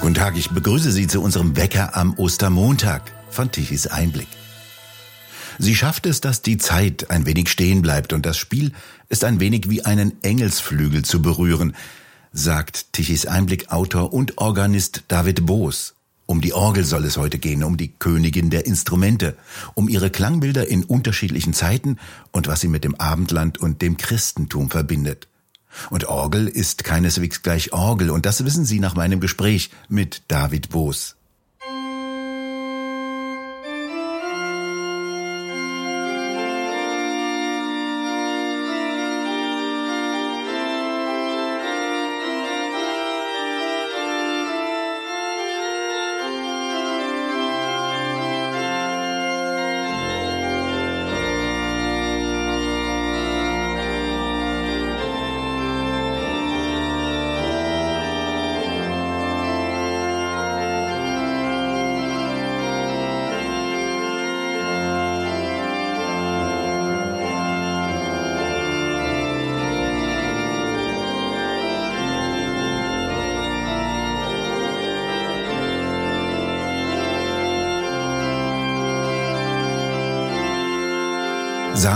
Guten Tag, ich begrüße Sie zu unserem Wecker am Ostermontag von Tichys Einblick. Sie schafft es, dass die Zeit ein wenig stehen bleibt und das Spiel ist ein wenig wie einen Engelsflügel zu berühren, sagt Tichys Einblick Autor und Organist David Boos. Um die Orgel soll es heute gehen, um die Königin der Instrumente, um ihre Klangbilder in unterschiedlichen Zeiten und was sie mit dem Abendland und dem Christentum verbindet. Und Orgel ist keineswegs gleich Orgel, und das wissen Sie nach meinem Gespräch mit David Boos.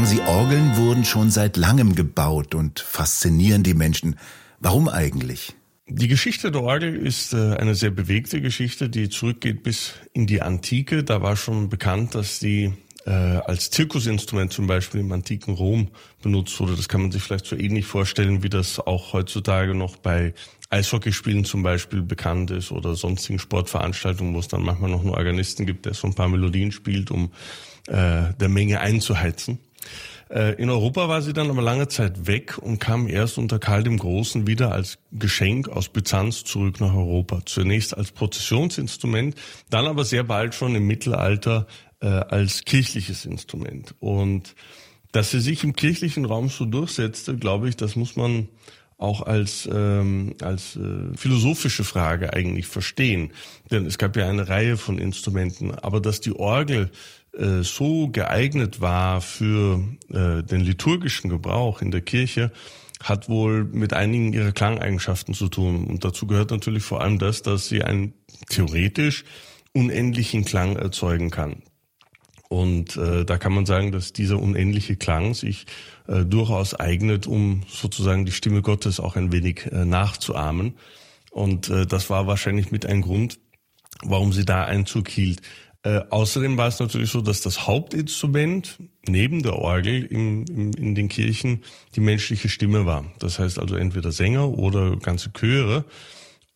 Sagen Sie, Orgeln wurden schon seit langem gebaut und faszinieren die Menschen. Warum eigentlich? Die Geschichte der Orgel ist äh, eine sehr bewegte Geschichte, die zurückgeht bis in die Antike. Da war schon bekannt, dass die äh, als Zirkusinstrument zum Beispiel im antiken Rom benutzt wurde. Das kann man sich vielleicht so ähnlich vorstellen, wie das auch heutzutage noch bei Eishockeyspielen zum Beispiel bekannt ist oder sonstigen Sportveranstaltungen, wo es dann manchmal noch einen Organisten gibt, der so ein paar Melodien spielt, um äh, der Menge einzuheizen. Äh, in Europa war sie dann aber lange Zeit weg und kam erst unter Karl dem Großen wieder als Geschenk aus Byzanz zurück nach Europa. Zunächst als Prozessionsinstrument, dann aber sehr bald schon im Mittelalter äh, als kirchliches Instrument. Und dass sie sich im kirchlichen Raum so durchsetzte, glaube ich, das muss man auch als, ähm, als äh, philosophische Frage eigentlich verstehen. Denn es gab ja eine Reihe von Instrumenten, aber dass die Orgel äh, so geeignet war für äh, den liturgischen Gebrauch in der Kirche, hat wohl mit einigen ihrer Klangeigenschaften zu tun. Und dazu gehört natürlich vor allem das, dass sie einen theoretisch unendlichen Klang erzeugen kann. Und äh, da kann man sagen, dass dieser unendliche Klang sich äh, durchaus eignet, um sozusagen die Stimme Gottes auch ein wenig äh, nachzuahmen. Und äh, das war wahrscheinlich mit ein Grund, warum sie da Einzug hielt. Äh, außerdem war es natürlich so, dass das Hauptinstrument neben der Orgel im, im, in den Kirchen die menschliche Stimme war. Das heißt also entweder Sänger oder ganze Chöre.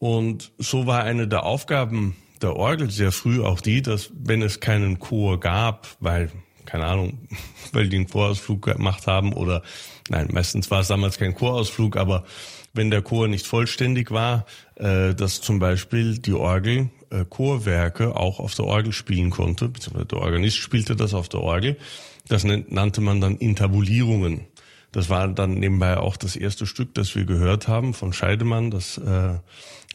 Und so war eine der Aufgaben der Orgel sehr früh auch die, dass wenn es keinen Chor gab, weil keine Ahnung, weil die einen Chorausflug gemacht haben oder nein, meistens war es damals kein Chorausflug, aber wenn der Chor nicht vollständig war, äh, dass zum Beispiel die Orgel äh, Chorwerke auch auf der Orgel spielen konnte, beziehungsweise der Organist spielte das auf der Orgel. Das nannte man dann Intabulierungen. Das war dann nebenbei auch das erste Stück, das wir gehört haben von Scheidemann, das äh,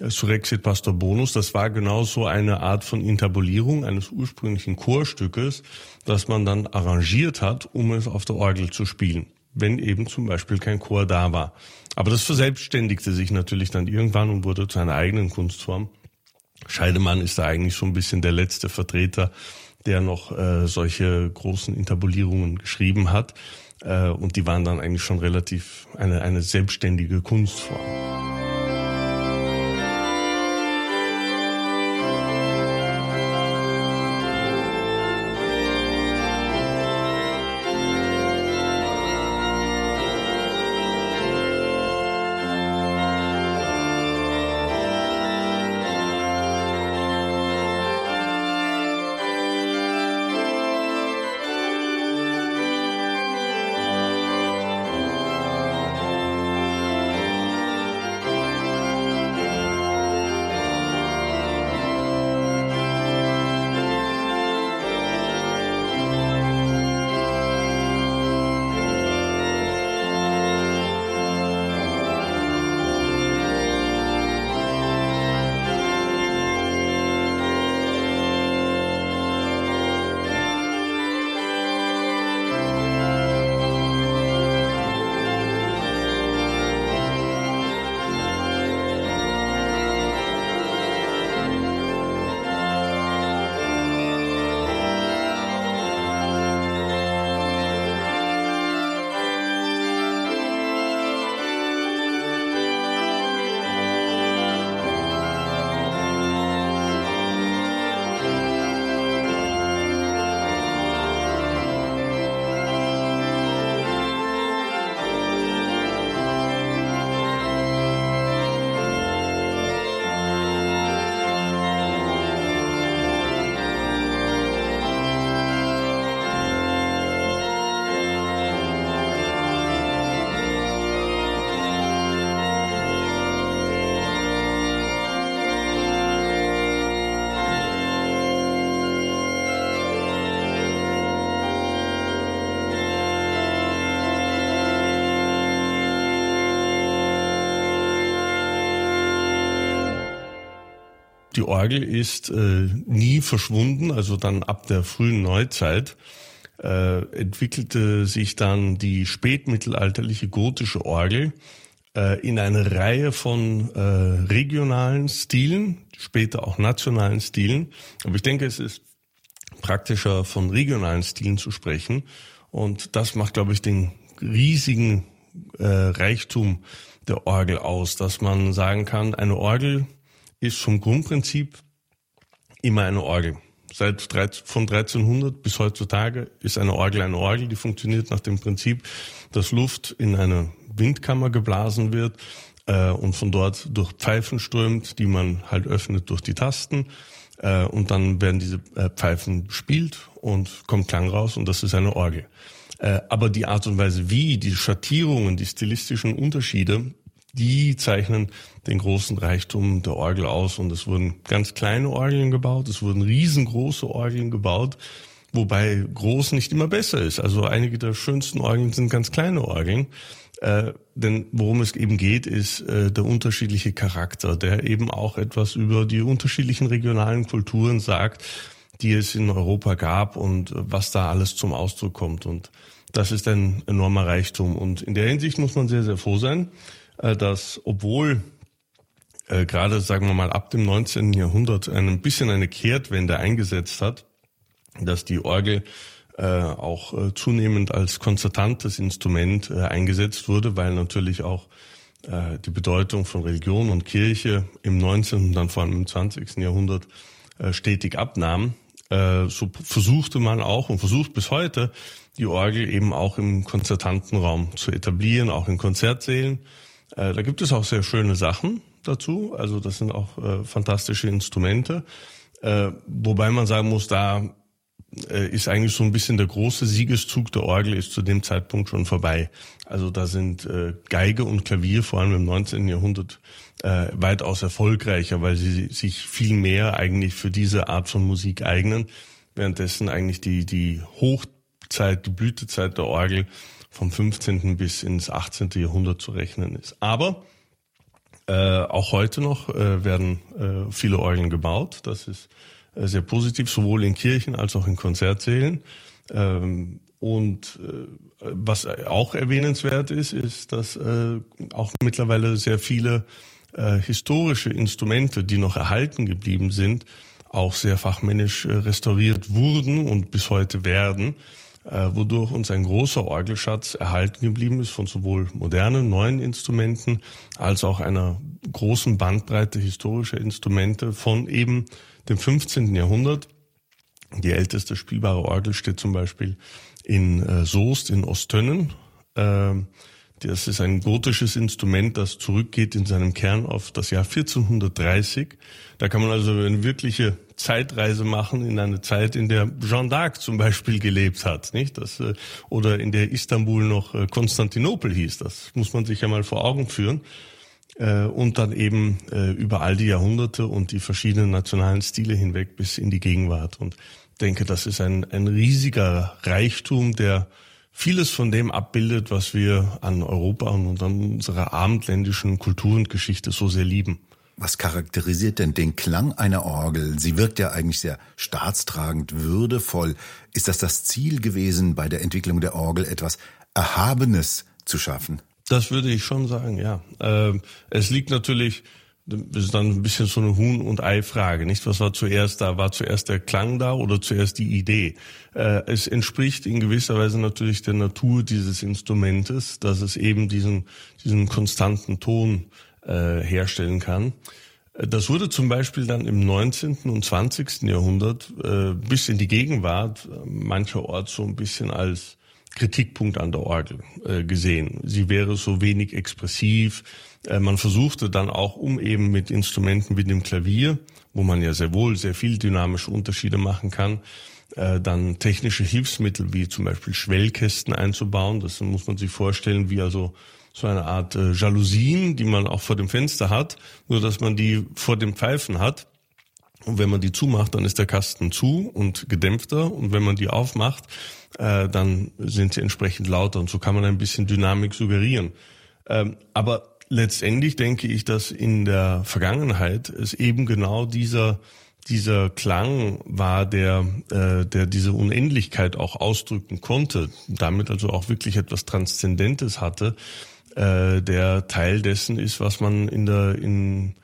Surexit Pastor Bonus. Das war genau so eine Art von Intabulierung eines ursprünglichen Chorstückes, das man dann arrangiert hat, um es auf der Orgel zu spielen, wenn eben zum Beispiel kein Chor da war. Aber das verselbstständigte sich natürlich dann irgendwann und wurde zu einer eigenen Kunstform. Scheidemann ist da eigentlich so ein bisschen der letzte Vertreter, der noch äh, solche großen Intabulierungen geschrieben hat. Äh, und die waren dann eigentlich schon relativ eine, eine selbstständige Kunstform. Orgel ist äh, nie verschwunden, also dann ab der frühen Neuzeit äh, entwickelte sich dann die spätmittelalterliche gotische Orgel äh, in eine Reihe von äh, regionalen Stilen, später auch nationalen Stilen. Aber ich denke, es ist praktischer von regionalen Stilen zu sprechen. Und das macht, glaube ich, den riesigen Reichtum der Orgel aus, dass man sagen kann, eine Orgel ist vom Grundprinzip immer eine Orgel. Seit von 1300 bis heutzutage ist eine Orgel eine Orgel, die funktioniert nach dem Prinzip, dass Luft in eine Windkammer geblasen wird äh, und von dort durch Pfeifen strömt, die man halt öffnet durch die Tasten. Äh, und dann werden diese äh, Pfeifen gespielt und kommt Klang raus und das ist eine Orgel. Äh, aber die Art und Weise, wie, die Schattierungen, die stilistischen Unterschiede, die zeichnen den großen Reichtum der Orgel aus. Und es wurden ganz kleine Orgeln gebaut, es wurden riesengroße Orgeln gebaut, wobei groß nicht immer besser ist. Also einige der schönsten Orgeln sind ganz kleine Orgeln. Äh, denn worum es eben geht, ist äh, der unterschiedliche Charakter, der eben auch etwas über die unterschiedlichen regionalen Kulturen sagt, die es in Europa gab und was da alles zum Ausdruck kommt. Und das ist ein enormer Reichtum. Und in der Hinsicht muss man sehr, sehr froh sein, äh, dass obwohl äh, gerade, sagen wir mal, ab dem 19. Jahrhundert ein bisschen eine Kehrtwende eingesetzt hat, dass die Orgel äh, auch äh, zunehmend als konzertantes Instrument äh, eingesetzt wurde, weil natürlich auch äh, die Bedeutung von Religion und Kirche im 19. und dann vor allem im 20. Jahrhundert äh, stetig abnahm. Äh, so versuchte man auch und versucht bis heute die Orgel eben auch im Konzertantenraum zu etablieren, auch in Konzertsälen. Äh, da gibt es auch sehr schöne Sachen dazu. Also das sind auch äh, fantastische Instrumente. Äh, wobei man sagen muss, da äh, ist eigentlich so ein bisschen der große Siegeszug der Orgel ist zu dem Zeitpunkt schon vorbei. Also da sind äh, Geige und Klavier vor allem im 19. Jahrhundert weitaus erfolgreicher, weil sie sich viel mehr eigentlich für diese Art von Musik eignen, währenddessen eigentlich die, die Hochzeit, die Blütezeit der Orgel vom 15. bis ins 18. Jahrhundert zu rechnen ist. Aber äh, auch heute noch äh, werden äh, viele Orgeln gebaut. Das ist äh, sehr positiv, sowohl in Kirchen als auch in Konzertsälen. Ähm, und äh, was auch erwähnenswert ist, ist, dass äh, auch mittlerweile sehr viele äh, historische Instrumente, die noch erhalten geblieben sind, auch sehr fachmännisch äh, restauriert wurden und bis heute werden, wodurch uns ein großer Orgelschatz erhalten geblieben ist von sowohl modernen, neuen Instrumenten als auch einer großen Bandbreite historischer Instrumente von eben dem 15. Jahrhundert. Die älteste spielbare Orgel steht zum Beispiel in äh, Soest in Ostönnen. Das ist ein gotisches Instrument, das zurückgeht in seinem Kern auf das Jahr 1430. Da kann man also eine wirkliche Zeitreise machen in eine Zeit, in der Jeanne d'Arc zum Beispiel gelebt hat, nicht? Das, äh, oder in der Istanbul noch äh, Konstantinopel hieß. Das muss man sich ja mal vor Augen führen. Äh, und dann eben über all die Jahrhunderte und die verschiedenen nationalen Stile hinweg bis in die Gegenwart. Und denke, das ist ein, ein riesiger Reichtum, der vieles von dem abbildet, was wir an Europa und an unserer abendländischen Kultur und Geschichte so sehr lieben. Was charakterisiert denn den Klang einer Orgel? Sie wirkt ja eigentlich sehr staatstragend, würdevoll. Ist das das Ziel gewesen, bei der Entwicklung der Orgel etwas Erhabenes zu schaffen? Das würde ich schon sagen, ja. Ähm, es liegt natürlich, das ist dann ein bisschen so eine Huhn- und Ei-Frage, nicht? Was war zuerst da? War zuerst der Klang da oder zuerst die Idee? Äh, es entspricht in gewisser Weise natürlich der Natur dieses Instrumentes, dass es eben diesen, diesen konstanten Ton äh, herstellen kann. Das wurde zum Beispiel dann im 19. und 20. Jahrhundert äh, bis in die Gegenwart mancherorts so ein bisschen als Kritikpunkt an der Orgel äh, gesehen. Sie wäre so wenig expressiv. Äh, man versuchte dann auch, um eben mit Instrumenten wie dem Klavier, wo man ja sehr wohl sehr viel dynamische Unterschiede machen kann, äh, dann technische Hilfsmittel wie zum Beispiel Schwellkästen einzubauen. Das muss man sich vorstellen, wie also so eine Art äh, Jalousien, die man auch vor dem Fenster hat, nur dass man die vor dem Pfeifen hat. Und wenn man die zumacht, dann ist der Kasten zu und gedämpfter. Und wenn man die aufmacht, äh, dann sind sie entsprechend lauter und so kann man ein bisschen Dynamik suggerieren. Ähm, aber letztendlich denke ich, dass in der Vergangenheit es eben genau dieser dieser Klang war, der, äh, der diese Unendlichkeit auch ausdrücken konnte, damit also auch wirklich etwas Transzendentes hatte, äh, der Teil dessen ist, was man in der, in,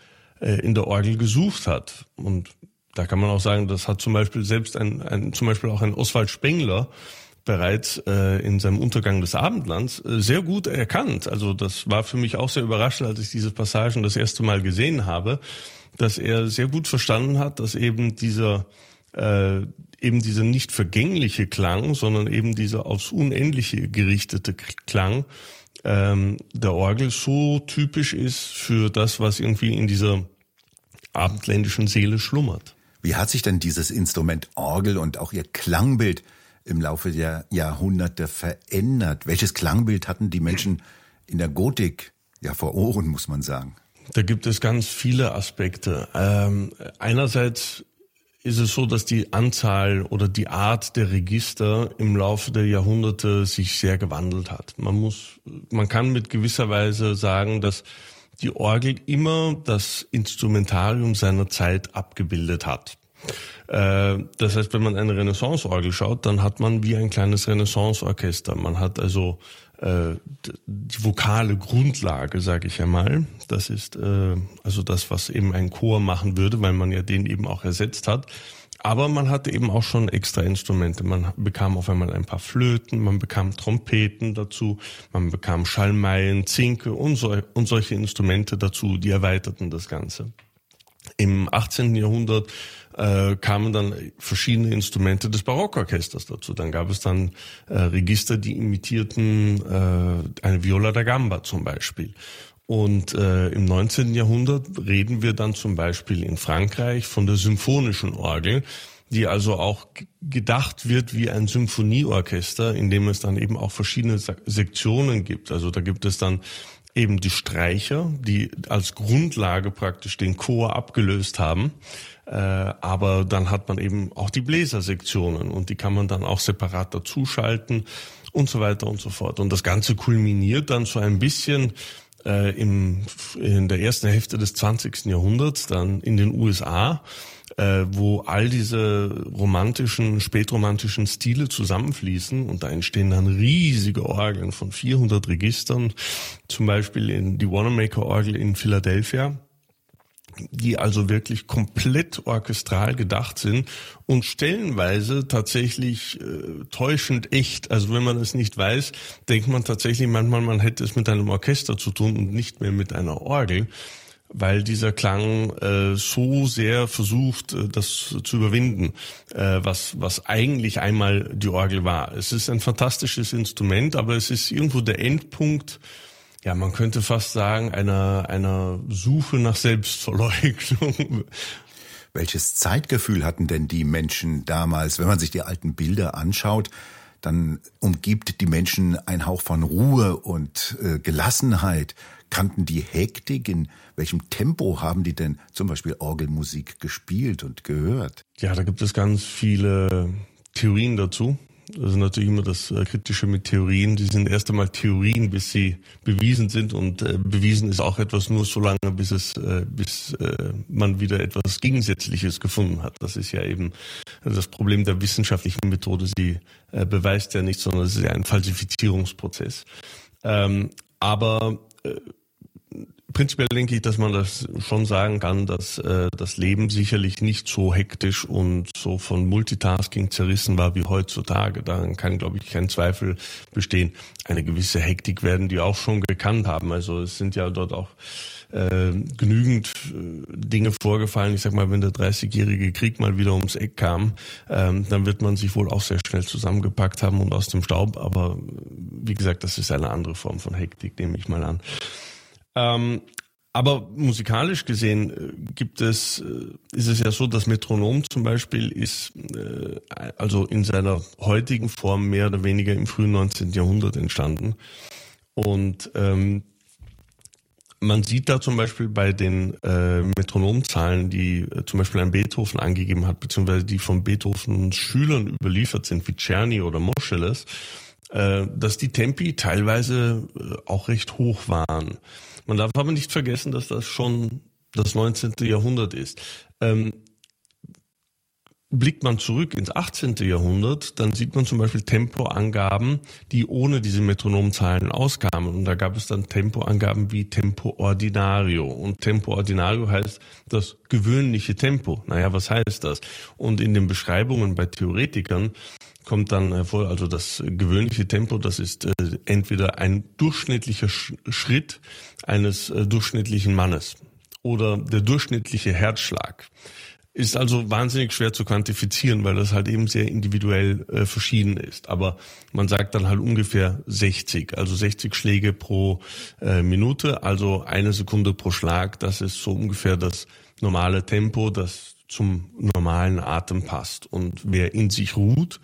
in der Orgel gesucht hat. Und da kann man auch sagen, das hat zum Beispiel selbst ein, ein zum Beispiel auch ein Oswald Spengler bereits äh, in seinem Untergang des Abendlands äh, sehr gut erkannt. Also das war für mich auch sehr überraschend, als ich diese Passagen das erste Mal gesehen habe, dass er sehr gut verstanden hat, dass eben dieser äh, eben dieser nicht vergängliche Klang, sondern eben dieser aufs Unendliche gerichtete Klang ähm, der Orgel so typisch ist für das, was irgendwie in dieser abendländischen Seele schlummert. Wie hat sich denn dieses Instrument Orgel und auch ihr Klangbild im Laufe der Jahrhunderte verändert? Welches Klangbild hatten die Menschen in der Gotik ja vor Ohren, muss man sagen? Da gibt es ganz viele Aspekte. Ähm, einerseits ist es so, dass die Anzahl oder die Art der Register im Laufe der Jahrhunderte sich sehr gewandelt hat. Man muss, man kann mit gewisser Weise sagen, dass die Orgel immer das Instrumentarium seiner Zeit abgebildet hat. Äh, das heißt, wenn man eine Renaissance-Orgel schaut, dann hat man wie ein kleines Renaissance-Orchester. Man hat also äh, die vokale Grundlage, sage ich einmal. Das ist äh, also das, was eben ein Chor machen würde, weil man ja den eben auch ersetzt hat. Aber man hatte eben auch schon extra Instrumente. Man bekam auf einmal ein paar Flöten, man bekam Trompeten dazu, man bekam Schallmeien, Zinke und, so, und solche Instrumente dazu, die erweiterten das Ganze. Im 18. Jahrhundert äh, kamen dann verschiedene Instrumente des Barockorchesters dazu. Dann gab es dann äh, Register, die imitierten äh, eine Viola da Gamba zum Beispiel. Und äh, im 19. Jahrhundert reden wir dann zum Beispiel in Frankreich von der symphonischen Orgel, die also auch gedacht wird wie ein Symphonieorchester, in dem es dann eben auch verschiedene Sektionen gibt. Also da gibt es dann eben die Streicher, die als Grundlage praktisch den Chor abgelöst haben. Äh, aber dann hat man eben auch die Bläsersektionen und die kann man dann auch separat dazuschalten und so weiter und so fort. Und das Ganze kulminiert dann so ein bisschen äh, im, in der ersten Hälfte des 20. Jahrhunderts, dann in den USA, äh, wo all diese romantischen, spätromantischen Stile zusammenfließen und da entstehen dann riesige Orgeln von 400 Registern, zum Beispiel in die Wanamaker-Orgel in Philadelphia die also wirklich komplett orchestral gedacht sind und stellenweise tatsächlich äh, täuschend echt. Also wenn man es nicht weiß, denkt man tatsächlich manchmal, man hätte es mit einem Orchester zu tun und nicht mehr mit einer Orgel, weil dieser Klang äh, so sehr versucht, äh, das zu überwinden, äh, was, was eigentlich einmal die Orgel war. Es ist ein fantastisches Instrument, aber es ist irgendwo der Endpunkt, ja, man könnte fast sagen, einer, einer Suche nach Selbstverleugnung. Welches Zeitgefühl hatten denn die Menschen damals? Wenn man sich die alten Bilder anschaut, dann umgibt die Menschen ein Hauch von Ruhe und äh, Gelassenheit. Kannten die Hektik? In welchem Tempo haben die denn zum Beispiel Orgelmusik gespielt und gehört? Ja, da gibt es ganz viele Theorien dazu. Das ist natürlich immer das äh, Kritische mit Theorien. Die sind erst einmal Theorien, bis sie bewiesen sind. Und äh, bewiesen ist auch etwas nur so lange, bis es, äh, bis äh, man wieder etwas Gegensätzliches gefunden hat. Das ist ja eben das Problem der wissenschaftlichen Methode. Sie äh, beweist ja nichts, sondern es ist ja ein Falsifizierungsprozess. Ähm, aber äh, Prinzipiell denke ich, dass man das schon sagen kann, dass äh, das Leben sicherlich nicht so hektisch und so von Multitasking zerrissen war wie heutzutage. Daran kann, glaube ich, kein Zweifel bestehen. Eine gewisse Hektik werden die auch schon gekannt haben. Also es sind ja dort auch äh, genügend äh, Dinge vorgefallen. Ich sag mal, wenn der 30-jährige Krieg mal wieder ums Eck kam, ähm, dann wird man sich wohl auch sehr schnell zusammengepackt haben und aus dem Staub. Aber wie gesagt, das ist eine andere Form von Hektik, nehme ich mal an. Ähm, aber musikalisch gesehen äh, gibt es, äh, ist es ja so, das Metronom zum Beispiel ist äh, also in seiner heutigen Form mehr oder weniger im frühen 19. Jahrhundert entstanden. Und ähm, man sieht da zum Beispiel bei den äh, Metronomzahlen, die äh, zum Beispiel ein Beethoven angegeben hat, beziehungsweise die von Beethovens Schülern überliefert sind, wie Czerny oder Moscheles, äh, dass die Tempi teilweise äh, auch recht hoch waren. Man darf aber nicht vergessen, dass das schon das 19. Jahrhundert ist. Ähm, Blickt man zurück ins 18. Jahrhundert, dann sieht man zum Beispiel Tempoangaben, die ohne diese Metronomzahlen auskamen. Und da gab es dann Tempoangaben wie Tempo Ordinario. Und Tempo Ordinario heißt das gewöhnliche Tempo. Naja, was heißt das? Und in den Beschreibungen bei Theoretikern kommt dann hervor, also das gewöhnliche Tempo, das ist äh, entweder ein durchschnittlicher Sch Schritt eines äh, durchschnittlichen Mannes oder der durchschnittliche Herzschlag. Ist also wahnsinnig schwer zu quantifizieren, weil das halt eben sehr individuell äh, verschieden ist. Aber man sagt dann halt ungefähr 60, also 60 Schläge pro Minute, also eine Sekunde pro Schlag. Das ist so ungefähr das normale Tempo, das zum normalen Atem passt. Und wer in sich ruht,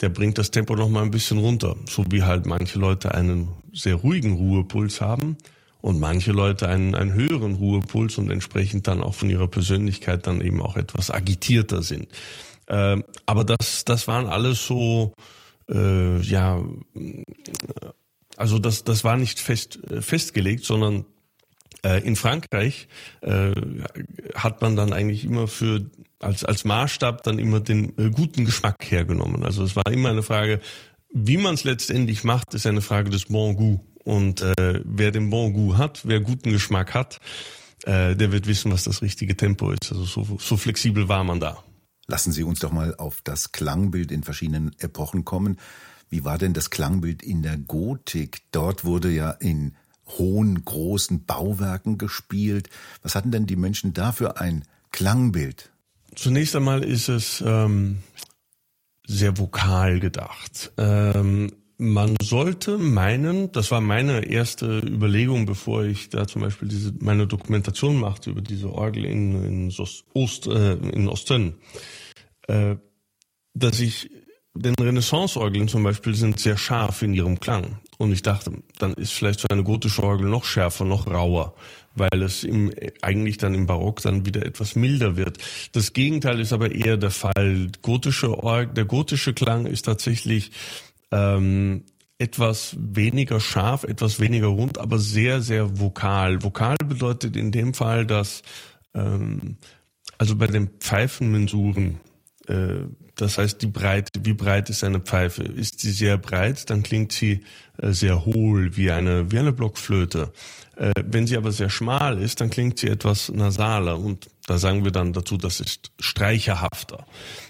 der bringt das Tempo noch mal ein bisschen runter. So wie halt manche Leute einen sehr ruhigen Ruhepuls haben und manche Leute einen, einen höheren Ruhepuls und entsprechend dann auch von ihrer Persönlichkeit dann eben auch etwas agitierter sind. Äh, aber das, das waren alles so, äh, ja, also das, das war nicht fest, festgelegt, sondern äh, in Frankreich äh, hat man dann eigentlich immer für als, als Maßstab dann immer den äh, guten Geschmack hergenommen. Also es war immer eine Frage, wie man es letztendlich macht, ist eine Frage des Bon Goût. Und äh, wer den Bon Goût hat, wer guten Geschmack hat, äh, der wird wissen, was das richtige Tempo ist. Also so, so flexibel war man da. Lassen Sie uns doch mal auf das Klangbild in verschiedenen Epochen kommen. Wie war denn das Klangbild in der Gotik? Dort wurde ja in hohen, großen Bauwerken gespielt. Was hatten denn die Menschen da für ein Klangbild? Zunächst einmal ist es ähm, sehr vokal gedacht. Ähm, man sollte meinen, das war meine erste Überlegung, bevor ich da zum Beispiel diese, meine Dokumentation machte über diese Orgel in, in, Ost, äh, in Osten, äh, dass ich, denn Renaissance-Orgeln zum Beispiel sind sehr scharf in ihrem Klang. Und ich dachte, dann ist vielleicht so eine gotische Orgel noch schärfer, noch rauer, weil es im, eigentlich dann im Barock dann wieder etwas milder wird. Das Gegenteil ist aber eher der Fall. Gotische Orgel, der gotische Klang ist tatsächlich ähm, etwas weniger scharf, etwas weniger rund, aber sehr, sehr vokal. Vokal bedeutet in dem Fall, dass ähm, also bei den Pfeifenmensuren, äh, das heißt die Breite, wie breit ist eine Pfeife? Ist sie sehr breit, dann klingt sie äh, sehr hohl, wie eine, wie eine Blockflöte. Äh, wenn sie aber sehr schmal ist, dann klingt sie etwas nasaler und da sagen wir dann dazu, das ist streicherhafter.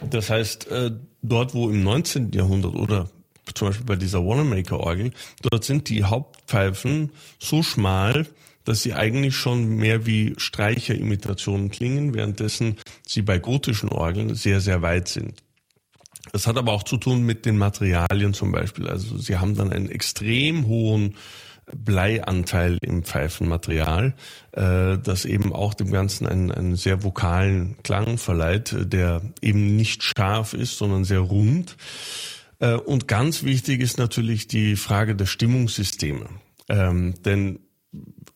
Das heißt, äh, dort wo im 19. Jahrhundert oder zum Beispiel bei dieser Wanamaker-Orgel, dort sind die Hauptpfeifen so schmal, dass sie eigentlich schon mehr wie Streicherimitationen klingen, währenddessen sie bei gotischen Orgeln sehr, sehr weit sind. Das hat aber auch zu tun mit den Materialien zum Beispiel. Also sie haben dann einen extrem hohen Bleianteil im Pfeifenmaterial, äh, das eben auch dem Ganzen einen, einen sehr vokalen Klang verleiht, der eben nicht scharf ist, sondern sehr rund. Äh, und ganz wichtig ist natürlich die Frage der Stimmungssysteme. Ähm, denn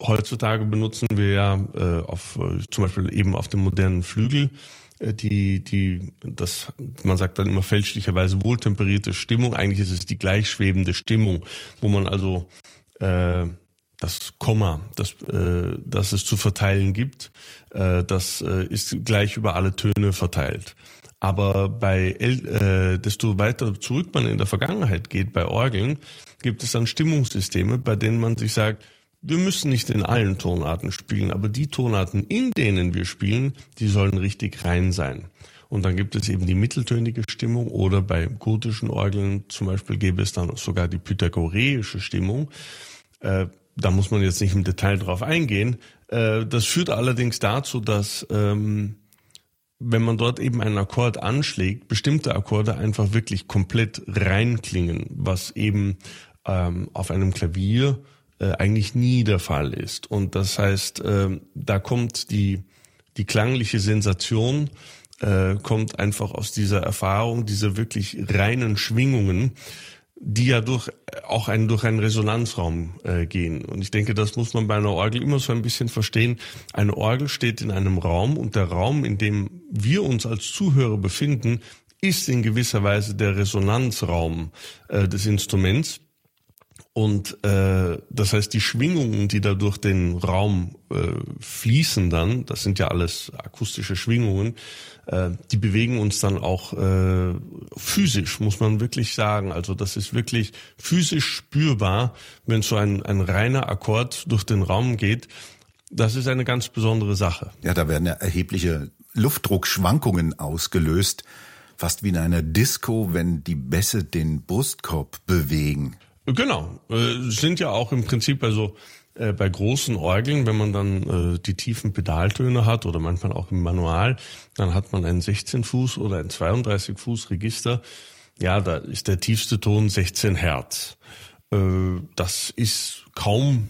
heutzutage benutzen wir ja äh, auf, äh, zum Beispiel eben auf dem modernen Flügel äh, die, die, das, man sagt dann immer fälschlicherweise wohltemperierte Stimmung. Eigentlich ist es die gleichschwebende Stimmung, wo man also äh, das Komma, das, äh, das es zu verteilen gibt, äh, das äh, ist gleich über alle Töne verteilt. Aber bei äh, desto weiter zurück man in der Vergangenheit geht, bei Orgeln, gibt es dann Stimmungssysteme, bei denen man sich sagt, wir müssen nicht in allen Tonarten spielen, aber die Tonarten, in denen wir spielen, die sollen richtig rein sein. Und dann gibt es eben die mitteltönige Stimmung oder bei gotischen Orgeln zum Beispiel gäbe es dann sogar die pythagoreische Stimmung. Äh, da muss man jetzt nicht im Detail drauf eingehen. Äh, das führt allerdings dazu, dass ähm, wenn man dort eben einen Akkord anschlägt, bestimmte Akkorde einfach wirklich komplett reinklingen, was eben ähm, auf einem Klavier äh, eigentlich nie der Fall ist. Und das heißt, äh, da kommt die, die klangliche Sensation, äh, kommt einfach aus dieser Erfahrung, dieser wirklich reinen Schwingungen, die ja durch auch einen durch einen Resonanzraum äh, gehen. Und ich denke, das muss man bei einer Orgel immer so ein bisschen verstehen. Eine Orgel steht in einem Raum und der Raum, in dem wir uns als Zuhörer befinden, ist in gewisser Weise der Resonanzraum äh, des Instruments. Und äh, das heißt, die Schwingungen, die da durch den Raum äh, fließen dann, das sind ja alles akustische Schwingungen, äh, die bewegen uns dann auch äh, physisch, muss man wirklich sagen. Also das ist wirklich physisch spürbar, wenn so ein, ein reiner Akkord durch den Raum geht. Das ist eine ganz besondere Sache. Ja, da werden ja erhebliche Luftdruckschwankungen ausgelöst, fast wie in einer Disco, wenn die Bässe den Brustkorb bewegen. Genau, äh, sind ja auch im Prinzip also äh, bei großen Orgeln, wenn man dann äh, die tiefen Pedaltöne hat oder manchmal auch im Manual, dann hat man ein 16 Fuß oder ein 32 Fuß Register. Ja, da ist der tiefste Ton 16 Hertz. Äh, das ist kaum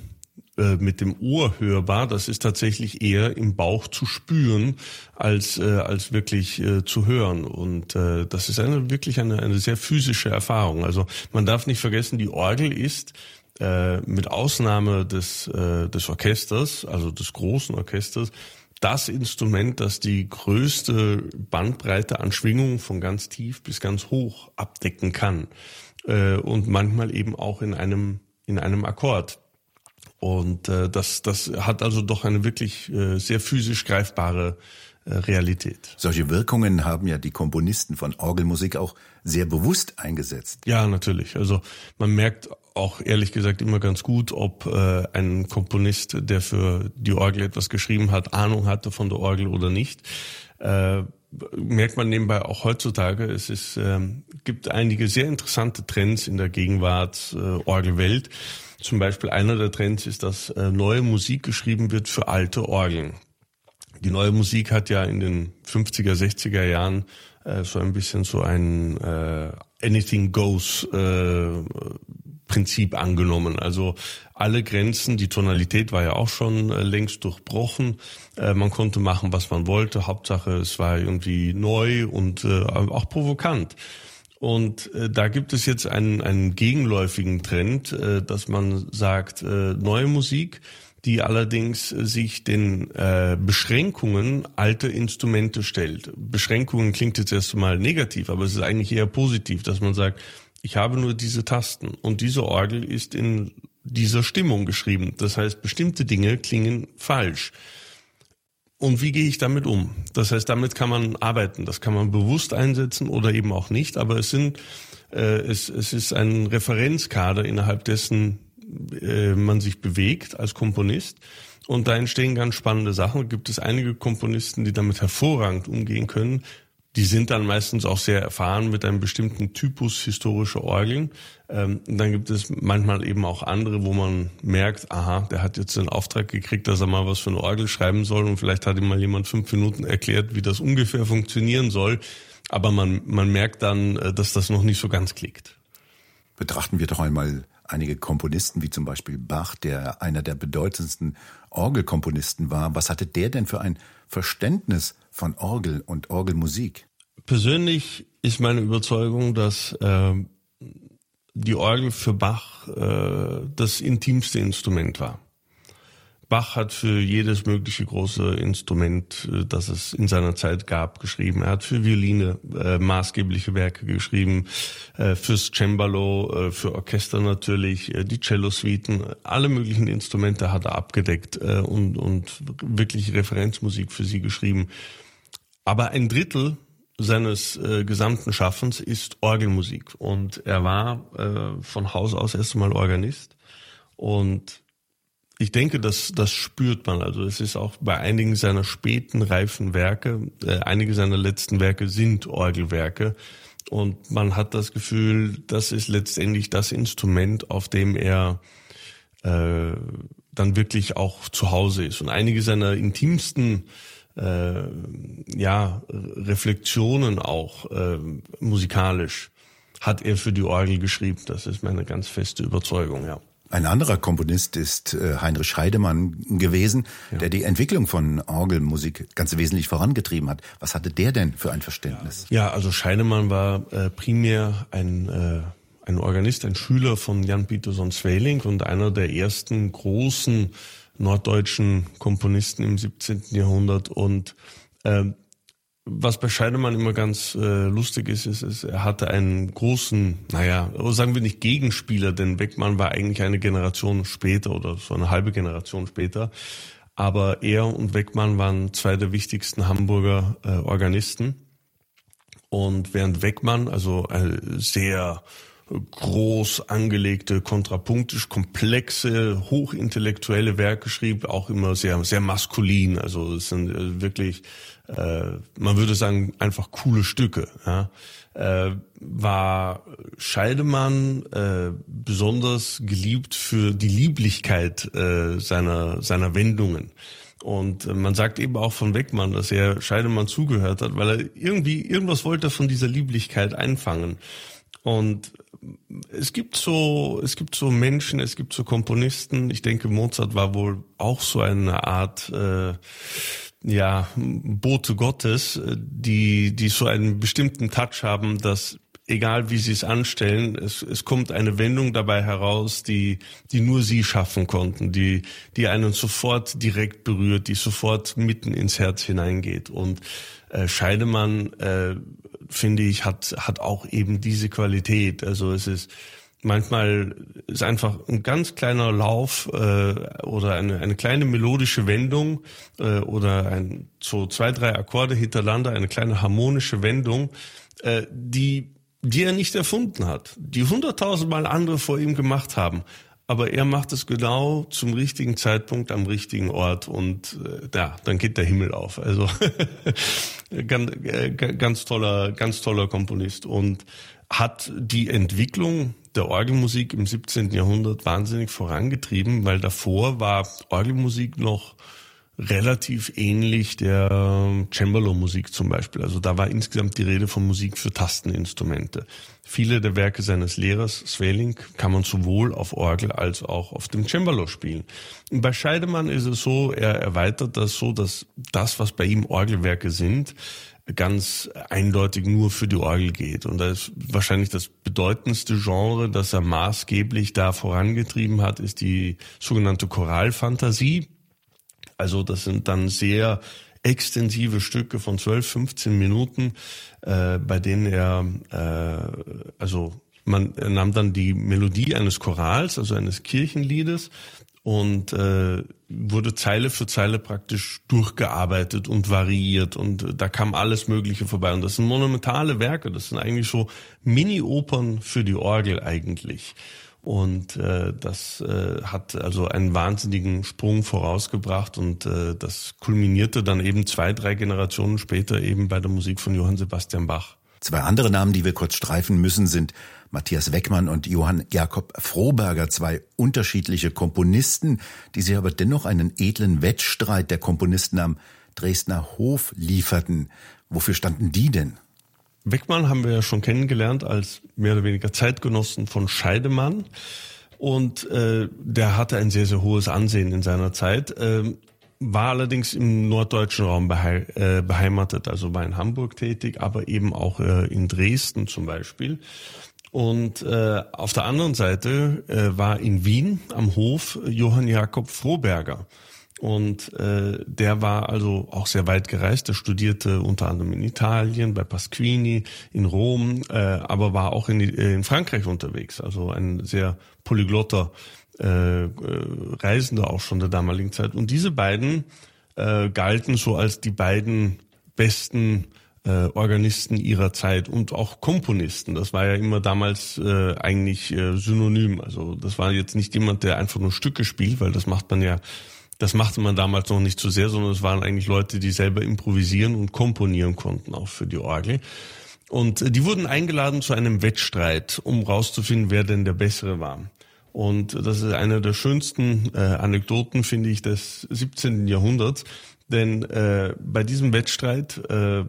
äh, mit dem Ohr hörbar, das ist tatsächlich eher im Bauch zu spüren als äh, als wirklich äh, zu hören und äh, das ist eine wirklich eine eine sehr physische Erfahrung. Also man darf nicht vergessen, die Orgel ist äh, mit Ausnahme des äh, des Orchesters, also des großen Orchesters, das Instrument, das die größte Bandbreite an Schwingungen von ganz tief bis ganz hoch abdecken kann äh, und manchmal eben auch in einem in einem Akkord. Und äh, das, das hat also doch eine wirklich äh, sehr physisch greifbare äh, Realität. Solche Wirkungen haben ja die Komponisten von Orgelmusik auch sehr bewusst eingesetzt. Ja, natürlich. Also man merkt auch ehrlich gesagt immer ganz gut, ob äh, ein Komponist, der für die Orgel etwas geschrieben hat, Ahnung hatte von der Orgel oder nicht. Äh, merkt man nebenbei auch heutzutage. Es ist, äh, gibt einige sehr interessante Trends in der Gegenwart äh, Orgelwelt. Zum Beispiel einer der Trends ist, dass äh, neue Musik geschrieben wird für alte Orgeln. Die neue Musik hat ja in den 50er, 60er Jahren äh, so ein bisschen so ein äh, Anything Goes äh, Prinzip angenommen. Also alle Grenzen, die Tonalität war ja auch schon äh, längst durchbrochen. Äh, man konnte machen, was man wollte. Hauptsache, es war irgendwie neu und äh, auch provokant. Und äh, da gibt es jetzt einen, einen gegenläufigen Trend, äh, dass man sagt, äh, neue Musik, die allerdings sich den äh, Beschränkungen alter Instrumente stellt. Beschränkungen klingt jetzt erst mal negativ, aber es ist eigentlich eher positiv, dass man sagt, ich habe nur diese Tasten und diese Orgel ist in dieser Stimmung geschrieben. Das heißt, bestimmte Dinge klingen falsch. Und wie gehe ich damit um? Das heißt, damit kann man arbeiten. Das kann man bewusst einsetzen oder eben auch nicht. Aber es sind, äh, es, es ist ein Referenzkader, innerhalb dessen äh, man sich bewegt als Komponist. Und da entstehen ganz spannende Sachen. Gibt es einige Komponisten, die damit hervorragend umgehen können. Die sind dann meistens auch sehr erfahren mit einem bestimmten Typus historischer Orgeln. Ähm, dann gibt es manchmal eben auch andere, wo man merkt, aha, der hat jetzt den Auftrag gekriegt, dass er mal was für eine Orgel schreiben soll und vielleicht hat ihm mal jemand fünf Minuten erklärt, wie das ungefähr funktionieren soll. Aber man, man merkt dann, äh, dass das noch nicht so ganz klickt. Betrachten wir doch einmal einige Komponisten, wie zum Beispiel Bach, der einer der bedeutendsten Orgelkomponisten war. Was hatte der denn für ein Verständnis von Orgel und Orgelmusik? Persönlich ist meine Überzeugung, dass äh, die Orgel für Bach äh, das intimste Instrument war. Bach hat für jedes mögliche große Instrument, äh, das es in seiner Zeit gab, geschrieben. Er hat für Violine äh, maßgebliche Werke geschrieben, äh, fürs Cembalo, äh, für Orchester natürlich, äh, die Cello-Suiten, alle möglichen Instrumente hat er abgedeckt äh, und, und wirklich Referenzmusik für sie geschrieben. Aber ein Drittel seines äh, gesamten Schaffens ist Orgelmusik und er war äh, von Haus aus erst einmal Organist und ich denke, das, das spürt man. Also es ist auch bei einigen seiner späten, reifen Werke, äh, einige seiner letzten Werke sind Orgelwerke. Und man hat das Gefühl, das ist letztendlich das Instrument, auf dem er äh, dann wirklich auch zu Hause ist. Und einige seiner intimsten äh, ja, Reflexionen auch äh, musikalisch hat er für die Orgel geschrieben. Das ist meine ganz feste Überzeugung, ja. Ein anderer Komponist ist äh, Heinrich Scheidemann gewesen, ja. der die Entwicklung von Orgelmusik ganz wesentlich vorangetrieben hat. Was hatte der denn für ein Verständnis? Ja, also Scheidemann war äh, primär ein, äh, ein Organist, ein Schüler von Jan Peterson Sweeling und einer der ersten großen norddeutschen Komponisten im 17. Jahrhundert und äh, was bei Scheidemann immer ganz äh, lustig ist, ist, ist, er hatte einen großen, naja, sagen wir nicht Gegenspieler, denn Beckmann war eigentlich eine Generation später oder so eine halbe Generation später. Aber er und Beckmann waren zwei der wichtigsten Hamburger äh, Organisten. Und während Beckmann, also äh, sehr groß angelegte, kontrapunktisch komplexe, hochintellektuelle Werke schrieb, auch immer sehr, sehr maskulin. Also es sind äh, wirklich, äh, man würde sagen, einfach coole Stücke. Ja. Äh, war Scheidemann äh, besonders geliebt für die Lieblichkeit äh, seiner, seiner Wendungen. Und man sagt eben auch von Beckmann, dass er Scheidemann zugehört hat, weil er irgendwie irgendwas wollte von dieser Lieblichkeit einfangen. Und es gibt so, es gibt so Menschen, es gibt so Komponisten. Ich denke, Mozart war wohl auch so eine Art, äh, ja, Bote Gottes, die, die so einen bestimmten Touch haben, dass egal wie sie es anstellen, es, es kommt eine Wendung dabei heraus, die, die nur sie schaffen konnten, die, die einen sofort direkt berührt, die sofort mitten ins Herz hineingeht. Und äh, Scheidemann äh, finde ich, hat, hat auch eben diese Qualität. Also es ist manchmal ist einfach ein ganz kleiner Lauf äh, oder eine, eine kleine melodische Wendung äh, oder ein, so zwei, drei Akkorde hintereinander, eine kleine harmonische Wendung, äh, die, die er nicht erfunden hat, die hunderttausendmal andere vor ihm gemacht haben aber er macht es genau zum richtigen Zeitpunkt am richtigen Ort und äh, ja, dann geht der Himmel auf. Also ganz, äh, ganz toller, ganz toller Komponist und hat die Entwicklung der Orgelmusik im 17. Jahrhundert wahnsinnig vorangetrieben, weil davor war Orgelmusik noch relativ ähnlich der Cembalo-Musik zum Beispiel. Also da war insgesamt die Rede von Musik für Tasteninstrumente. Viele der Werke seines Lehrers Sweling kann man sowohl auf Orgel als auch auf dem Cembalo spielen. Und bei Scheidemann ist es so, er erweitert das so, dass das, was bei ihm Orgelwerke sind, ganz eindeutig nur für die Orgel geht. Und das ist wahrscheinlich das bedeutendste Genre, das er maßgeblich da vorangetrieben hat, ist die sogenannte Choralfantasie. Also das sind dann sehr extensive Stücke von 12, 15 Minuten, äh, bei denen er, äh, also man nahm dann die Melodie eines Chorals, also eines Kirchenliedes, und äh, wurde Zeile für Zeile praktisch durchgearbeitet und variiert und äh, da kam alles Mögliche vorbei und das sind monumentale Werke, das sind eigentlich so Mini-Opern für die Orgel eigentlich. Und äh, das äh, hat also einen wahnsinnigen Sprung vorausgebracht und äh, das kulminierte dann eben zwei, drei Generationen später eben bei der Musik von Johann Sebastian Bach. Zwei andere Namen, die wir kurz streifen müssen, sind Matthias Weckmann und Johann Jakob Froberger, zwei unterschiedliche Komponisten, die sich aber dennoch einen edlen Wettstreit der Komponisten am Dresdner Hof lieferten. Wofür standen die denn? Weckmann haben wir ja schon kennengelernt als mehr oder weniger Zeitgenossen von Scheidemann. Und äh, der hatte ein sehr, sehr hohes Ansehen in seiner Zeit. Äh, war allerdings im norddeutschen Raum behei äh, beheimatet, also war in Hamburg tätig, aber eben auch äh, in Dresden zum Beispiel. Und äh, auf der anderen Seite äh, war in Wien am Hof Johann Jakob Froberger. Und äh, der war also auch sehr weit gereist. Er studierte unter anderem in Italien, bei Pasquini, in Rom, äh, aber war auch in, äh, in Frankreich unterwegs. Also ein sehr polyglotter äh, äh, Reisender auch schon der damaligen Zeit. Und diese beiden äh, galten so als die beiden besten äh, Organisten ihrer Zeit und auch Komponisten. Das war ja immer damals äh, eigentlich äh, synonym. Also das war jetzt nicht jemand, der einfach nur Stücke spielt, weil das macht man ja das machte man damals noch nicht so sehr, sondern es waren eigentlich Leute, die selber improvisieren und komponieren konnten, auch für die Orgel. Und äh, die wurden eingeladen zu einem Wettstreit, um rauszufinden, wer denn der Bessere war. Und das ist eine der schönsten äh, Anekdoten, finde ich, des 17. Jahrhunderts. Denn äh, bei diesem Wettstreit äh,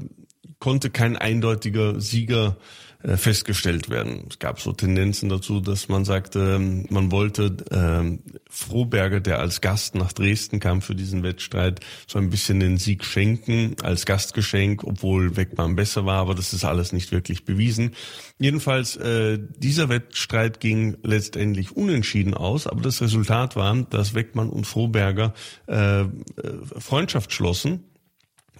konnte kein eindeutiger Sieger äh, festgestellt werden. Es gab so Tendenzen dazu, dass man sagte, ähm, man wollte äh, Froberger, der als Gast nach Dresden kam für diesen Wettstreit, so ein bisschen den Sieg schenken als Gastgeschenk, obwohl Weckmann besser war, aber das ist alles nicht wirklich bewiesen. Jedenfalls, äh, dieser Wettstreit ging letztendlich unentschieden aus, aber das Resultat war, dass Weckmann und Froberger äh, äh Freundschaft schlossen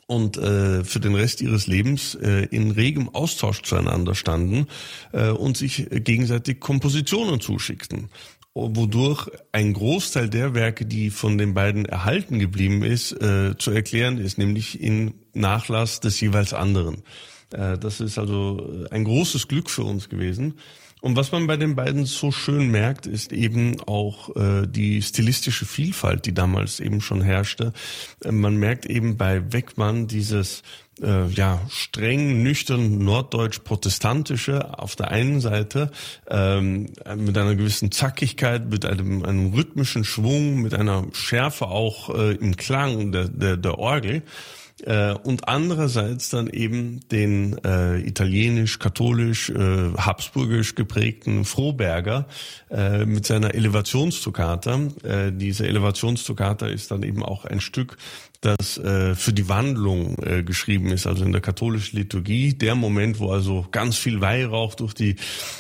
und äh, für den Rest ihres Lebens äh, in regem Austausch zueinander standen äh, und sich gegenseitig Kompositionen zuschickten wodurch ein Großteil der Werke, die von den beiden erhalten geblieben ist, äh, zu erklären ist, nämlich in Nachlass des jeweils anderen. Äh, das ist also ein großes Glück für uns gewesen. Und was man bei den beiden so schön merkt, ist eben auch äh, die stilistische Vielfalt, die damals eben schon herrschte. Äh, man merkt eben bei Weckmann dieses äh, ja streng, nüchtern, norddeutsch-protestantische auf der einen Seite ähm, mit einer gewissen Zackigkeit, mit einem, einem rhythmischen Schwung, mit einer Schärfe auch äh, im Klang der, der, der Orgel äh, und andererseits dann eben den äh, italienisch, katholisch, äh, habsburgisch geprägten Froberger äh, mit seiner Elevationstoccata. Äh, diese Elevationstoccata ist dann eben auch ein Stück, das äh, für die Wandlung äh, geschrieben ist, also in der katholischen Liturgie, der Moment, wo also ganz viel Weihrauch durch die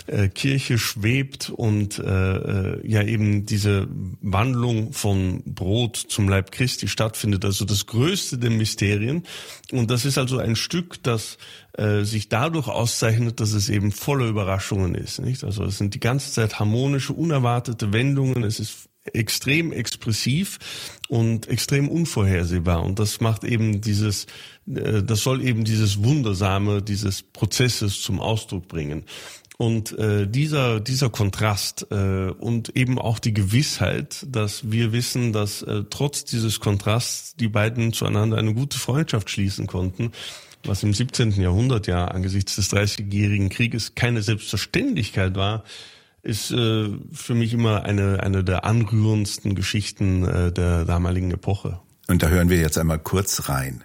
äh, Kirche schwebt und äh, äh, ja eben diese Wandlung von Brot zum Leib Christi stattfindet, also das größte der Mysterien. Und das ist also ein Stück, das äh, sich dadurch auszeichnet, dass es eben voller Überraschungen ist. Nicht? Also es sind die ganze Zeit harmonische, unerwartete Wendungen. Es ist extrem expressiv und extrem unvorhersehbar. Und das macht eben dieses, äh, das soll eben dieses Wundersame dieses Prozesses zum Ausdruck bringen. Und äh, dieser, dieser Kontrast äh, und eben auch die Gewissheit, dass wir wissen, dass äh, trotz dieses Kontrasts die beiden zueinander eine gute Freundschaft schließen konnten, was im 17. Jahrhundert ja angesichts des Dreißigjährigen Krieges keine Selbstverständlichkeit war, ist äh, für mich immer eine, eine der anrührendsten Geschichten äh, der damaligen Epoche. Und da hören wir jetzt einmal kurz rein.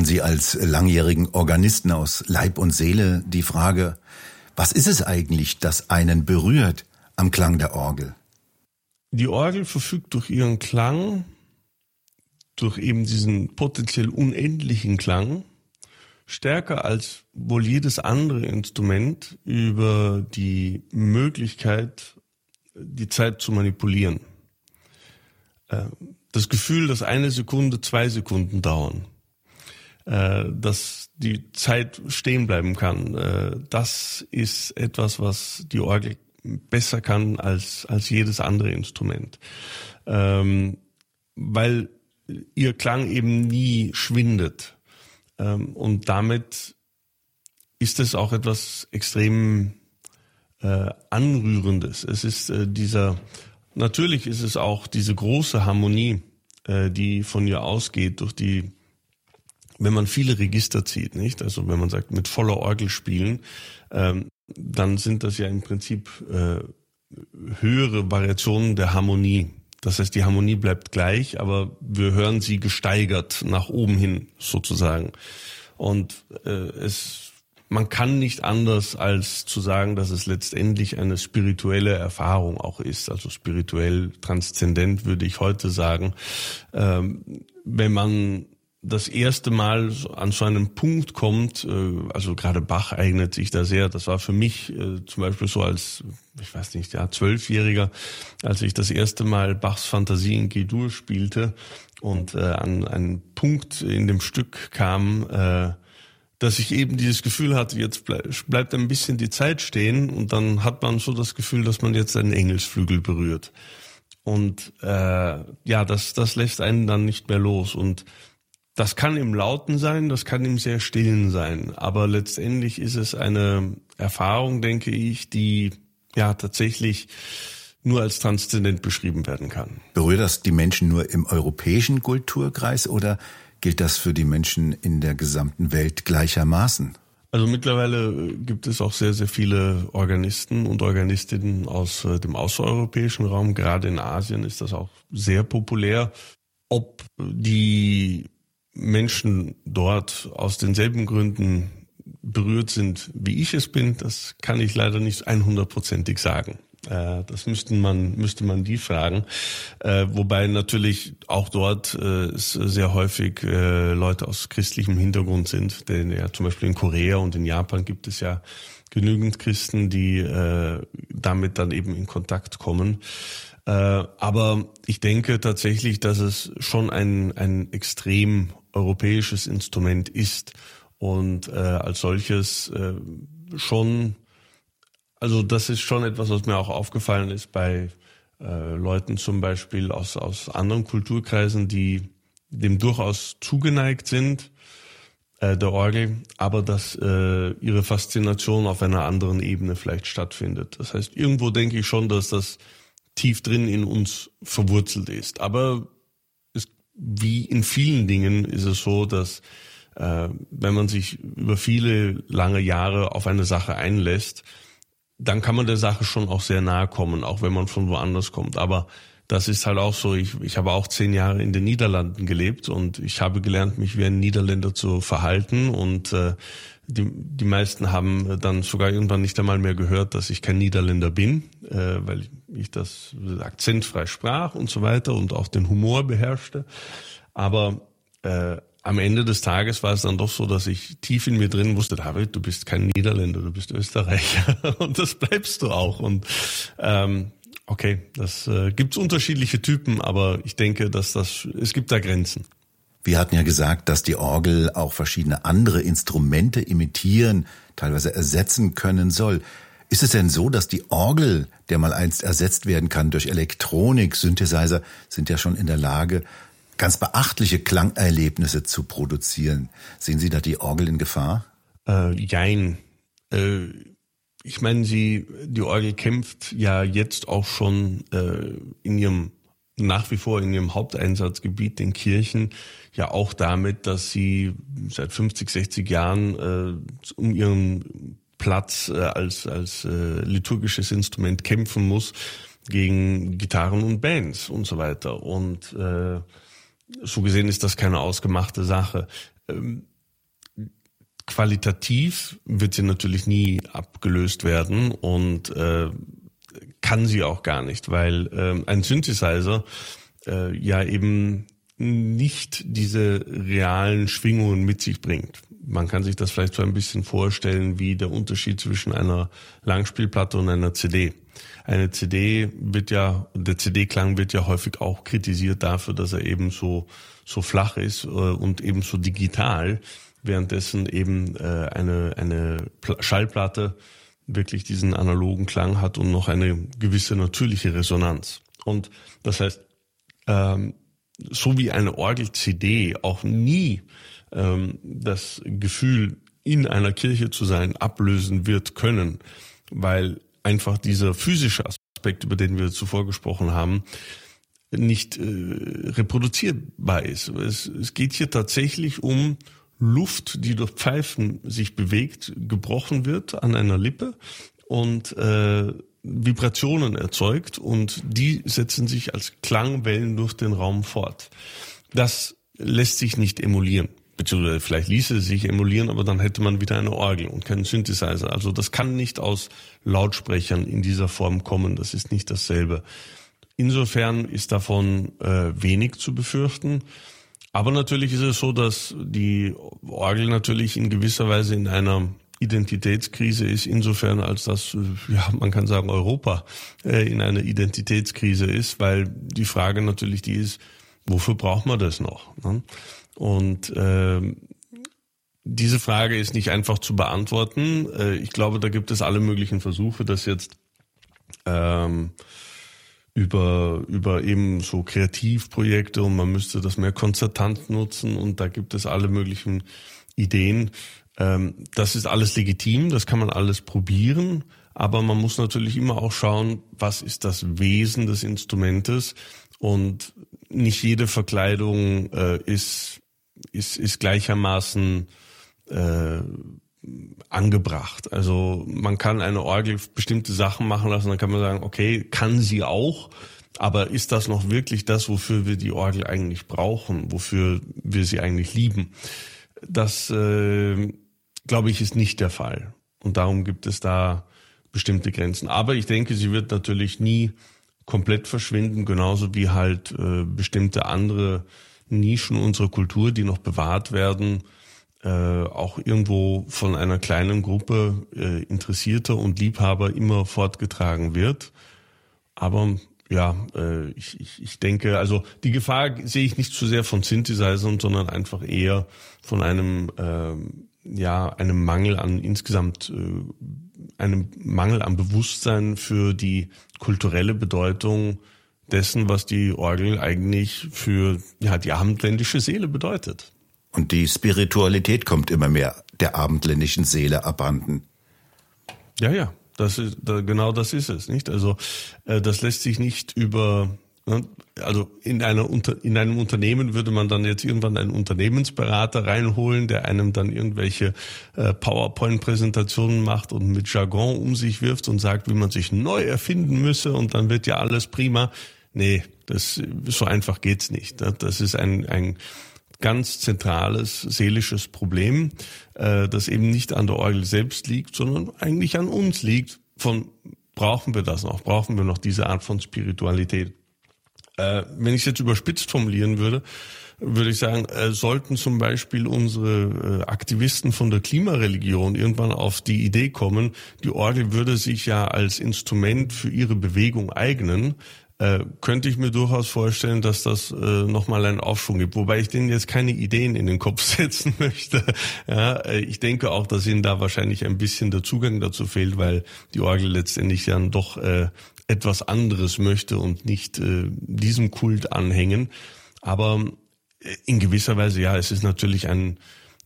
An Sie als langjährigen Organisten aus Leib und Seele die Frage, was ist es eigentlich, das einen berührt am Klang der Orgel? Die Orgel verfügt durch ihren Klang, durch eben diesen potenziell unendlichen Klang, stärker als wohl jedes andere Instrument über die Möglichkeit, die Zeit zu manipulieren. Äh, das Gefühl, dass eine Sekunde zwei Sekunden dauern, äh, dass die Zeit stehen bleiben kann, äh, das ist etwas, was die Orgel besser kann als, als jedes andere Instrument. Ähm, weil ihr Klang eben nie schwindet. Ähm, und damit ist es auch etwas extrem äh, Anrührendes. Es ist äh, dieser, natürlich ist es auch diese große Harmonie, äh, die von ihr ausgeht durch die, wenn man viele Register zieht, nicht? Also wenn man sagt, mit voller Orgel spielen, ähm, dann sind das ja im Prinzip äh, höhere Variationen der Harmonie. Das heißt, die Harmonie bleibt gleich, aber wir hören sie gesteigert nach oben hin sozusagen. Und äh, es, man kann nicht anders als zu sagen, dass es letztendlich eine spirituelle Erfahrung auch ist, also spirituell transzendent würde ich heute sagen, ähm, wenn man das erste Mal an so einen Punkt kommt, äh, also gerade Bach eignet sich da sehr. Das war für mich äh, zum Beispiel so als, ich weiß nicht, ja, Zwölfjähriger, als ich das erste Mal Bachs Fantasie in G-Dur spielte und äh, an einen Punkt in dem Stück kam, dass ich eben dieses Gefühl hatte, jetzt bleibt ein bisschen die Zeit stehen und dann hat man so das Gefühl, dass man jetzt einen Engelsflügel berührt. Und äh, ja, das, das lässt einen dann nicht mehr los. Und das kann im Lauten sein, das kann im sehr Stillen sein. Aber letztendlich ist es eine Erfahrung, denke ich, die ja tatsächlich nur als transzendent beschrieben werden kann. Berührt das die Menschen nur im europäischen Kulturkreis oder gilt das für die Menschen in der gesamten Welt gleichermaßen? Also mittlerweile gibt es auch sehr, sehr viele Organisten und Organistinnen aus äh, dem außereuropäischen Raum. Gerade in Asien ist das auch sehr populär. Ob die Menschen dort aus denselben Gründen berührt sind, wie ich es bin, das kann ich leider nicht 100%ig sagen. Äh, das müssten man, müsste man die fragen. Äh, wobei natürlich auch dort äh, sehr häufig Leute aus christlichem Hintergrund sind. Denn ja zum Beispiel in Korea und in Japan gibt es ja genügend Christen, die damit dann eben in Kontakt kommen. aber ich denke tatsächlich, dass es schon ein, ein extrem europäisches Instrument ist und äh, als solches äh, schon, also das ist schon etwas, was mir auch aufgefallen ist bei äh, Leuten zum Beispiel aus, aus anderen Kulturkreisen, die dem durchaus zugeneigt sind, äh, der Orgel, aber dass äh, ihre Faszination auf einer anderen Ebene vielleicht stattfindet. Das heißt, irgendwo denke ich schon, dass das tief drin in uns verwurzelt ist. Aber wie in vielen Dingen ist es so, dass äh, wenn man sich über viele lange Jahre auf eine Sache einlässt, dann kann man der Sache schon auch sehr nahe kommen, auch wenn man von woanders kommt. Aber das ist halt auch so. Ich, ich habe auch zehn Jahre in den Niederlanden gelebt und ich habe gelernt, mich wie ein Niederländer zu verhalten. Und äh, die, die meisten haben dann sogar irgendwann nicht einmal mehr gehört, dass ich kein Niederländer bin, äh, weil ich das akzentfrei sprach und so weiter und auch den Humor beherrschte. Aber äh, am Ende des Tages war es dann doch so, dass ich tief in mir drin wusste, David, du bist kein Niederländer, du bist Österreicher und das bleibst du auch. Und ähm, okay, das äh, gibt unterschiedliche Typen, aber ich denke, dass das es gibt da Grenzen. Wir hatten ja gesagt, dass die Orgel auch verschiedene andere Instrumente imitieren, teilweise ersetzen können soll. Ist es denn so, dass die Orgel, der mal einst ersetzt werden kann durch Elektronik, Synthesizer, sind ja schon in der Lage, ganz beachtliche Klangerlebnisse zu produzieren? Sehen Sie da die Orgel in Gefahr? Äh, jein. Äh, ich meine, sie, die Orgel kämpft ja jetzt auch schon äh, in ihrem nach wie vor in ihrem Haupteinsatzgebiet, den Kirchen, ja auch damit, dass sie seit 50, 60 Jahren äh, um ihren Platz äh, als, als äh, liturgisches Instrument kämpfen muss gegen Gitarren und Bands und so weiter. Und äh, so gesehen ist das keine ausgemachte Sache. ähm, qualitativ wird sie natürlich nie abgelöst werden und äh, kann sie auch gar nicht, weil äh, ein Synthesizer äh, ja eben nicht diese realen Schwingungen mit sich bringt. Man kann sich das vielleicht so ein bisschen vorstellen wie der Unterschied zwischen einer Langspielplatte und einer CD. Eine CD wird ja, der CD-Klang wird ja häufig auch kritisiert dafür, dass er eben so, so flach ist äh, und eben so digital, währenddessen eben äh, eine, eine Schallplatte wirklich diesen analogen Klang hat und noch eine gewisse natürliche Resonanz. Und das heißt, ähm, so wie eine Orgel-CD auch nie ähm, das Gefühl, in einer Kirche zu sein, ablösen wird können, weil einfach dieser physische Aspekt, über den wir zuvor gesprochen haben, nicht äh, reproduzierbar ist. Es, es geht hier tatsächlich um Luft, die durch Pfeifen sich bewegt, gebrochen wird an einer Lippe und äh, Vibrationen erzeugt und die setzen sich als Klangwellen durch den Raum fort. Das lässt sich nicht emulieren. Beziehungsweise vielleicht ließe es sich emulieren, aber dann hätte man wieder eine Orgel und keinen Synthesizer. Also das kann nicht aus Lautsprechern in dieser Form kommen. Das ist nicht dasselbe. Insofern ist davon äh, wenig zu befürchten. Aber natürlich ist es so, dass die Orgel natürlich in gewisser Weise in einer Identitätskrise ist, insofern als dass, ja, man kann sagen, Europa äh, in einer Identitätskrise ist, weil die Frage natürlich die ist, wofür braucht man das noch? Ne? Und äh, diese Frage ist nicht einfach zu beantworten. Äh, ich glaube, da gibt es alle möglichen Versuche, das jetzt ähm, über, über eben so Kreativprojekte und man müsste das mehr konzertant nutzen und da gibt es alle möglichen Ideen. Ähm, das ist alles legitim, das kann man alles probieren, aber man muss natürlich immer auch schauen, was ist das Wesen des Instrumentes und nicht jede Verkleidung äh, ist, ist, ist gleichermaßen äh, angebracht. Also man kann eine Orgel bestimmte Sachen machen lassen, dann kann man sagen, okay, kann sie auch, aber ist das noch wirklich das, wofür wir die Orgel eigentlich brauchen, wofür wir sie eigentlich lieben? Das, äh, glaube ich, ist nicht der Fall. Und darum gibt es da bestimmte Grenzen. Aber ich denke, sie wird natürlich nie komplett verschwinden, genauso wie halt äh, bestimmte andere Nischen unserer Kultur, die noch bewahrt werden, äh, auch irgendwo von einer kleinen Gruppe äh, Interessierter und Liebhaber immer fortgetragen wird. Aber ja, äh, ich, ich, ich denke, also die Gefahr sehe ich nicht zu sehr von Synthesizern, sondern einfach eher von einem äh, ja einem Mangel an insgesamt äh, einem Mangel an Bewusstsein für die kulturelle Bedeutung dessen, was die Orgel eigentlich für ja die abendländische Seele bedeutet. Und die Spiritualität kommt immer mehr der abendländischen Seele abhanden. Ja, ja, das ist, da, genau das ist es, nicht? Also äh, das lässt sich nicht über ne, also in einer in einem Unternehmen würde man dann jetzt irgendwann einen Unternehmensberater reinholen, der einem dann irgendwelche äh, PowerPoint-Präsentationen macht und mit Jargon um sich wirft und sagt, wie man sich neu erfinden müsse und dann wird ja alles prima. Nee, das so einfach geht's nicht. Ne? Das ist ein ein ganz zentrales seelisches Problem, äh, das eben nicht an der Orgel selbst liegt, sondern eigentlich an uns liegt. Von brauchen wir das noch? Brauchen wir noch diese Art von Spiritualität? Äh, wenn ich es jetzt überspitzt formulieren würde, würde ich sagen, äh, sollten zum Beispiel unsere äh, Aktivisten von der Klimareligion irgendwann auf die Idee kommen, die Orgel würde sich ja als Instrument für ihre Bewegung eignen, äh, könnte ich mir durchaus vorstellen, dass das äh, nochmal einen Aufschwung gibt. Wobei ich denen jetzt keine Ideen in den Kopf setzen möchte. Ja, äh, ich denke auch, dass ihnen da wahrscheinlich ein bisschen der Zugang dazu fehlt, weil die Orgel letztendlich dann doch äh, etwas anderes möchte und nicht äh, diesem Kult anhängen. Aber äh, in gewisser Weise, ja, es ist natürlich ein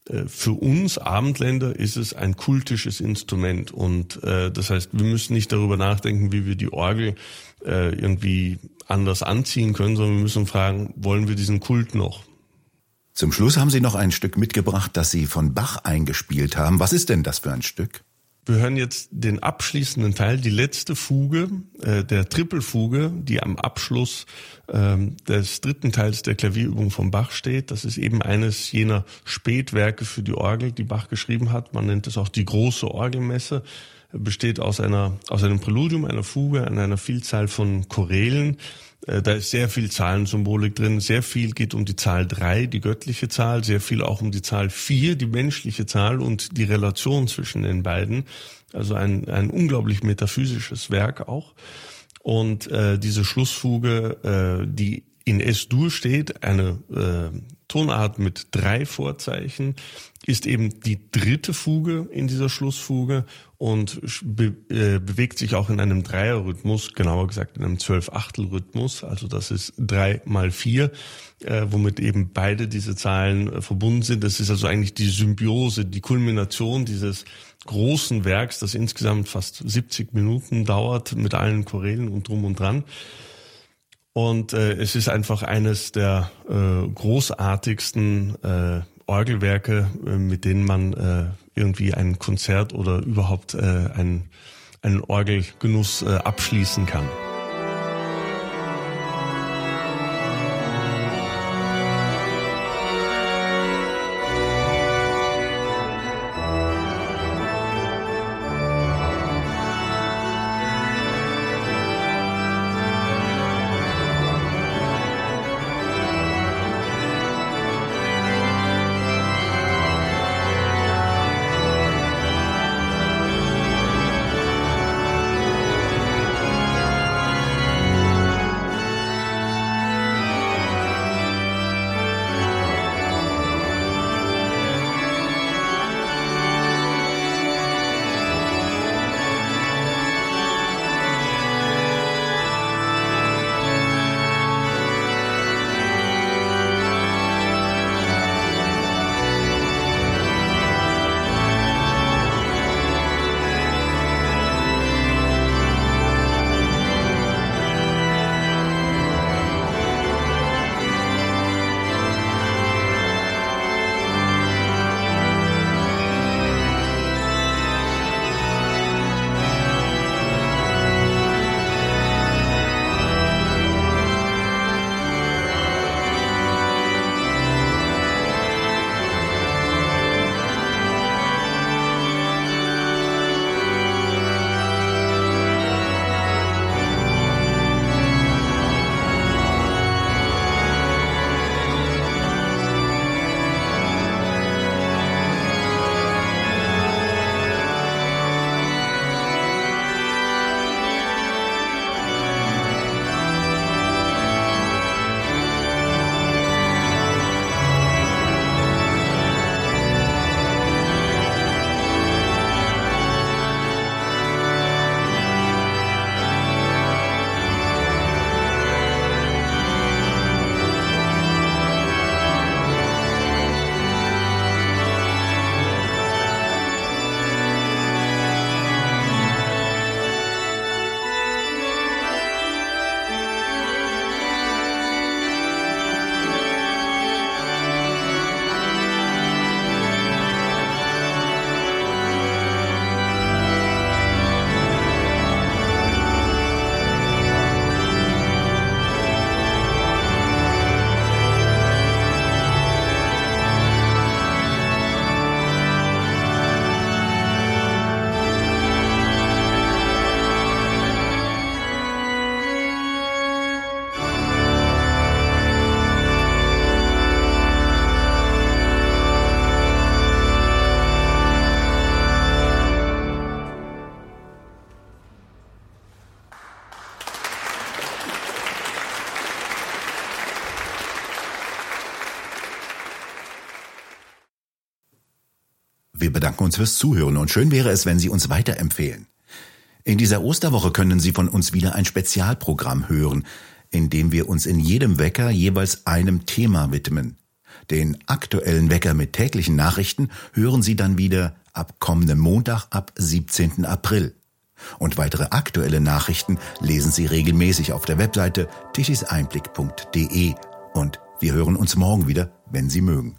äh, für uns Abendländer ist es ein kultisches Instrument und äh, das heißt, wir müssen nicht darüber nachdenken, wie wir die Orgel äh, irgendwie anders anziehen können, sondern wir müssen fragen, wollen wir diesen Kult noch? Zum Schluss haben Sie noch ein Stück mitgebracht, das Sie von Bach eingespielt haben. Was ist denn das für ein Stück? Wir hören jetzt den abschließenden Teil, die letzte Fuge, äh, der Trippelfuge, die am Abschluss ähm, des dritten Teils der Klavierübung von Bach steht. Das ist eben eines jener Spätwerke für die Orgel, die Bach geschrieben hat. Man nennt es auch die große Orgelmesse besteht aus einer aus einem Präludium, einer Fuge, an einer Vielzahl von Chorälen. Äh, da ist sehr viel Zahlensymbolik drin. Sehr viel geht um die Zahl drei, die göttliche Zahl. Sehr viel auch um die Zahl vier, die menschliche Zahl und die Relation zwischen den beiden. Also ein, ein unglaublich metaphysisches Werk auch. Und äh, diese Schlussfuge, äh, die in S-Dur steht, eine äh, Tonart mit drei Vorzeichen, ist eben die dritte Fuge in dieser Schlussfuge und be äh, bewegt sich auch in einem Dreierrhythmus, genauer gesagt in einem Zwölf-Achtel-Rhythmus. Also das ist drei mal vier, äh, womit eben beide diese Zahlen äh, verbunden sind. Das ist also eigentlich die Symbiose, die Kulmination dieses großen Werks, das insgesamt fast 70 Minuten dauert mit allen Chorälen und drum und dran. Und äh, es ist einfach eines der äh, großartigsten äh, Orgelwerke, äh, mit denen man äh, irgendwie ein Konzert oder überhaupt äh, einen, einen Orgelgenuss äh, abschließen kann. Uns fürs Zuhören und schön wäre es, wenn Sie uns weiterempfehlen. In dieser Osterwoche können Sie von uns wieder ein Spezialprogramm hören, in dem wir uns in jedem Wecker jeweils einem Thema widmen. Den aktuellen Wecker mit täglichen Nachrichten hören Sie dann wieder ab kommendem Montag ab 17. April. Und weitere aktuelle Nachrichten lesen Sie regelmäßig auf der Webseite tischiseinblick.de. Und wir hören uns morgen wieder, wenn Sie mögen.